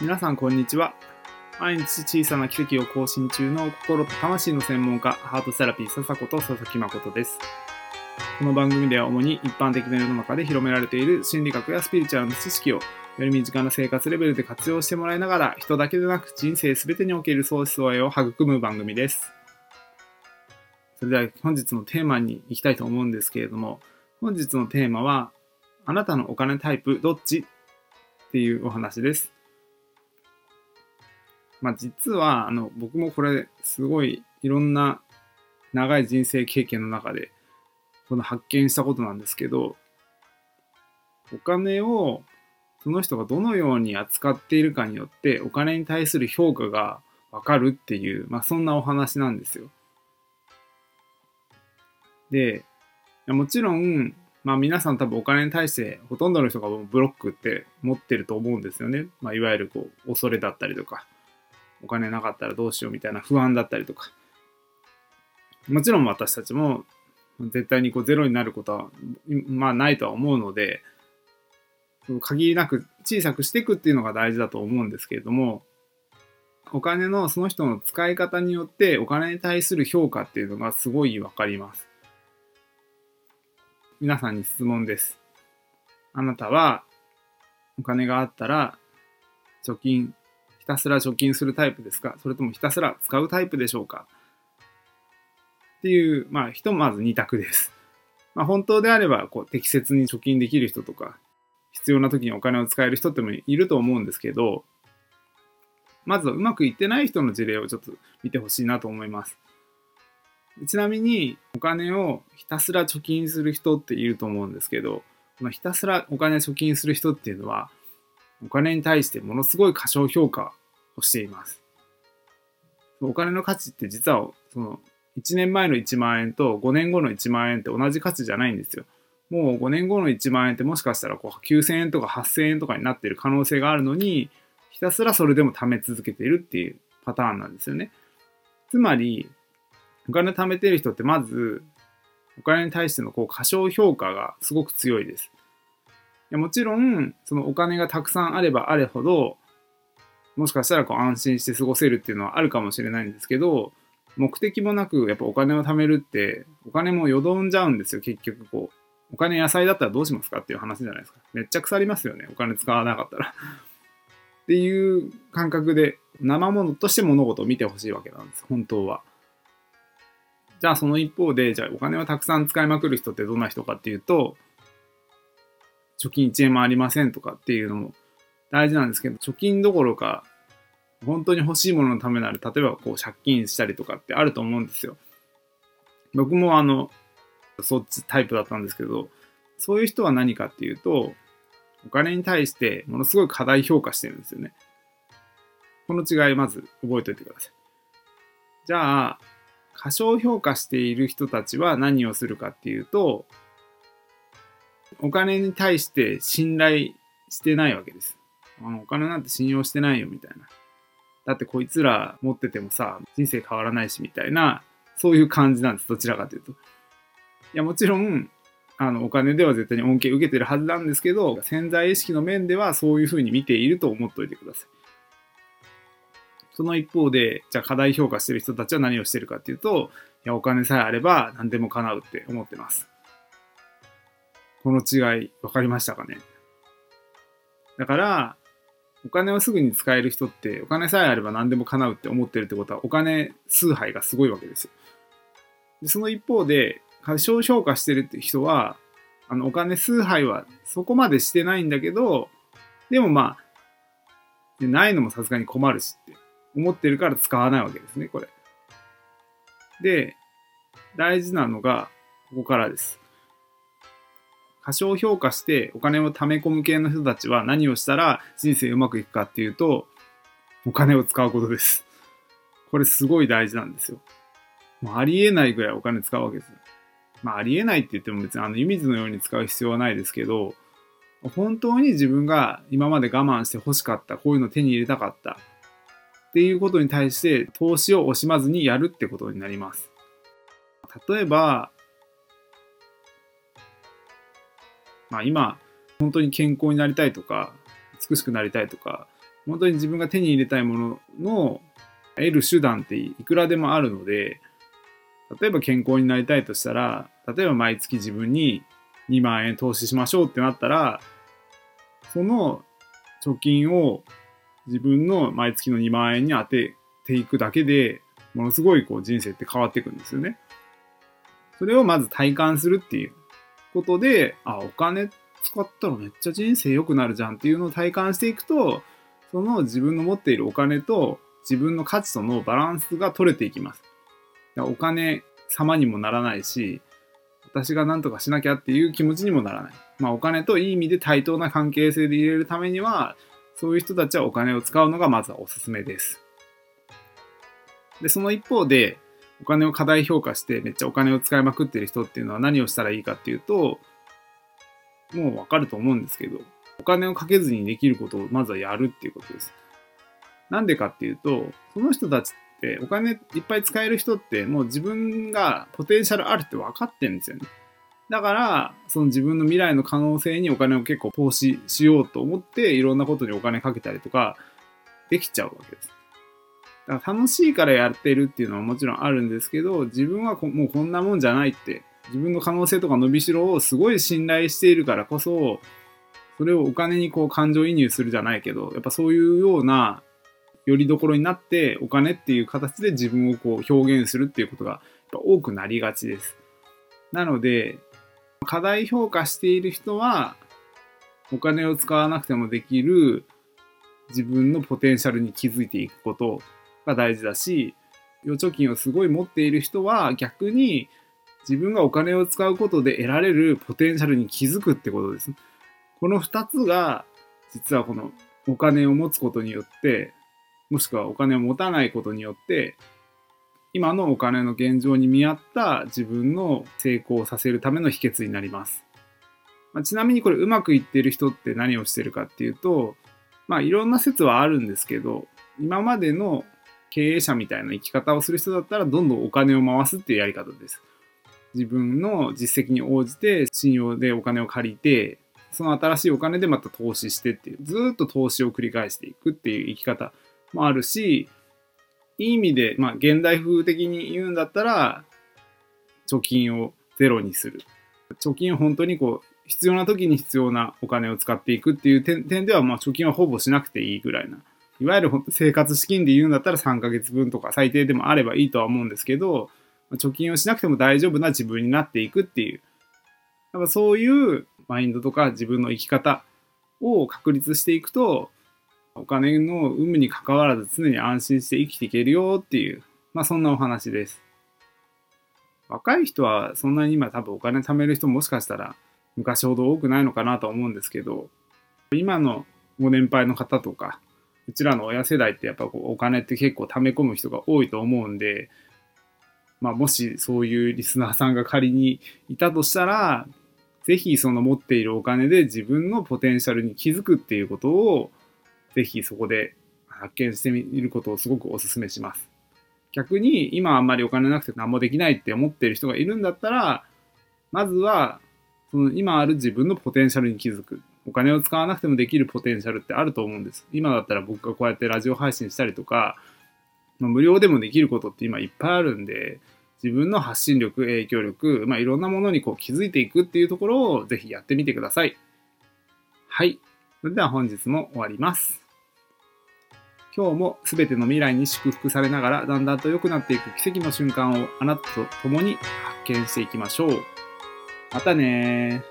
皆さんこんにちは。毎日小さな奇跡を更新中の心と魂の専門家ハートセラピー笹子と佐々木誠です。この番組では主に一般的な世の中で広められている心理学やスピリチュアルの知識をより身近な生活レベルで活用してもらいながら人だけでなく人生全てにおける相思相愛を育む番組です。それでは本日のテーマに行きたいと思うんですけれども本日のテーマはあなたのお金タイプどっち？っていうお話です。まあ実は、あの、僕もこれ、すごいいろんな長い人生経験の中で、この発見したことなんですけど、お金をその人がどのように扱っているかによってお金に対する評価がわかるっていう、まあそんなお話なんですよ。で、もちろん、まあ皆さん多分お金に対してほとんどの人がブロックって持ってると思うんですよね。まあいわゆるこう恐れだったりとか、お金なかったらどうしようみたいな不安だったりとか。もちろん私たちも絶対にこうゼロになることは、まあないとは思うので、限りなく小さくしていくっていうのが大事だと思うんですけれども、お金のその人の使い方によってお金に対する評価っていうのがすごいわかります。皆さんに質問です。あなたはお金があったら貯金たすら貯金するタイプですか？それともひたすら使うタイプでしょうか？っていう、まあ、ひとまず2択です。まあ、本当であれば、こう、適切に貯金できる人とか、必要な時にお金を使える人ってもいると思うんですけど、まずはうまくいってない人の事例をちょっと見てほしいなと思います。ちなみに、お金をひたすら貯金する人っていると思うんですけど、このひたすらお金貯金する人っていうのは、お金に対してものすごい過小評価をしています。お金の価値って実はその1年前の1万円と5年後の1万円って同じ価値じゃないんですよ。もう5年後の1万円ってもしかしたらこう9000円とか8000円とかになってる可能性があるのにひたすらそれでも貯め続けているっていうパターンなんですよね。つまりお金貯めてる人ってまずお金に対してのこう過小評価がすごく強いです。いやもちろんそのお金がたくさんあればあれほどもしかしたらこう安心して過ごせるっていうのはあるかもしれないんですけど、目的もなくやっぱお金を貯めるって、お金もよどんじゃうんですよ、結局こう。お金野菜だったらどうしますかっていう話じゃないですか。めっちゃ腐りますよね、お金使わなかったら。っていう感覚で、生物として物事を見てほしいわけなんです、本当は。じゃあその一方で、じゃあお金をたくさん使いまくる人ってどんな人かっていうと、貯金1円もありませんとかっていうのも大事なんですけど、貯金どころか、本当に欲しいもののためなら、例えばこう借金したりとかってあると思うんですよ。僕もあの、そっちタイプだったんですけど、そういう人は何かっていうと、お金に対してものすごい過大評価してるんですよね。この違いまず覚えておいてください。じゃあ、過小評価している人たちは何をするかっていうと、お金に対して信頼してないわけです。あのお金なんて信用してないよみたいな。だってこいつら持っててもさ、人生変わらないしみたいな、そういう感じなんです。どちらかというと。いや、もちろん、あの、お金では絶対に恩恵受けてるはずなんですけど、潜在意識の面ではそういうふうに見ていると思っておいてください。その一方で、じゃあ過大評価してる人たちは何をしてるかっていうと、いや、お金さえあれば何でも叶うって思ってます。この違い、分かりましたかね？だから、お金をすぐに使える人ってお金さえあれば何でも叶うって思ってるってことはお金崇拝がすごいわけですよ。でその一方で過小評価してるって人はあのお金崇拝はそこまでしてないんだけどでもまあないのもさすがに困るしって思ってるから使わないわけですねこれ。で大事なのがここからです。過小評価してお金を貯め込む系の人たちは何をしたら人生うまくいくかっていうと、お金を使うことです。これすごい大事なんですよ。もうありえないぐらいお金使うわけです。まあありえないって言っても別にあの湯水のように使う必要はないですけど、本当に自分が今まで我慢して欲しかった、こういうの手に入れたかったっていうことに対して投資を惜しまずにやるってことになります。例えば、まあ今、本当に健康になりたいとか、美しくなりたいとか、本当に自分が手に入れたいものの得る手段っていくらでもあるので、例えば健康になりたいとしたら、例えば毎月自分に2万円投資しましょうってなったら、その貯金を自分の毎月の2万円に当てていくだけで、ものすごいこう人生って変わっていくんですよね。それをまず体感するっていうことで、あ、お金使ったらめっちゃ人生良くなるじゃんっていうのを体感していくと、その自分の持っているお金と自分の価値とのバランスが取れていきます。お金様にもならないし、私が何とかしなきゃっていう気持ちにもならない。まあお金といい意味で対等な関係性で入れるためには、そういう人たちはお金を使うのがまずはおすすめです。で、その一方で、お金を過大評価してめっちゃお金を使いまくってる人っていうのは何をしたらいいかっていうと、もうわかると思うんですけど、お金をかけずにできることをまずはやるっていうことです。なんでかっていうと、その人たちってお金いっぱい使える人ってもう自分がポテンシャルあるって分かってるんですよね。だから、その自分の未来の可能性にお金を結構投資しようと思っていろんなことにお金かけたりとかできちゃうわけです。だから楽しいからやってるっていうのはもちろんあるんですけど、自分はもうこんなもんじゃないって、自分の可能性とか伸びしろをすごい信頼しているからこそ、それをお金にこう感情移入するじゃないけど、やっぱそういうようなよりどころになってお金っていう形で自分をこう表現するっていうことが多くなりがちです。なので、過大評価している人は、お金を使わなくてもできる自分のポテンシャルに気づいていくことが大事だし、預貯金をすごい持っている人は逆に自分がお金を使うことで得られるポテンシャルに気づくってことです。この2つが実はこのお金を持つことによってもしくはお金を持たないことによって今のお金の現状に見合った自分の成功させるための秘訣になります。まあ、ちなみにこれうまくいってる人って何をしてるかっていうとまあいろんな説はあるんですけど今までの経営者みたいな生き方をする人だったらどんどんお金を回すっていうやり方です。自分の実績に応じて信用でお金を借りて、その新しいお金でまた投資してっていう、ずっと投資を繰り返していくっていう生き方もあるし、いい意味で、まあ現代風的に言うんだったら、貯金をゼロにする。貯金を本当にこう、必要な時に必要なお金を使っていくっていう点では、まあ貯金はほぼしなくていいぐらいないわゆる生活資金で言うんだったら3ヶ月分とか最低でもあればいいとは思うんですけど、貯金をしなくても大丈夫な自分になっていくっていう、やっぱそういうマインドとか自分の生き方を確立していくと、お金の有無に関わらず常に安心して生きていけるよっていう、まあそんなお話です。若い人はそんなに今多分お金貯める人もしかしたら昔ほど多くないのかなと思うんですけど、今のご年配の方とか、うちらの親世代ってやっぱこうお金って結構溜め込む人が多いと思うんで、まあ、もしそういうリスナーさんが仮にいたとしたら、ぜひその持っているお金で自分のポテンシャルに気づくっていうことを、ぜひそこで発見してみることをすごくお勧めします。逆に今あんまりお金なくて何もできないって思ってる人がいるんだったら、まずはその今ある自分のポテンシャルに気づく。お金を使わなくてもできるポテンシャルってあると思うんです。今だったら僕がこうやってラジオ配信したりとか、無料でもできることって今いっぱいあるんで、自分の発信力、影響力、まあ、いろんなものにこう気づいていくっていうところをぜひやってみてください。はい。それでは本日も終わります。今日も全ての未来に祝福されながらだんだんと良くなっていく奇跡の瞬間をあなたと共に発見していきましょう。またね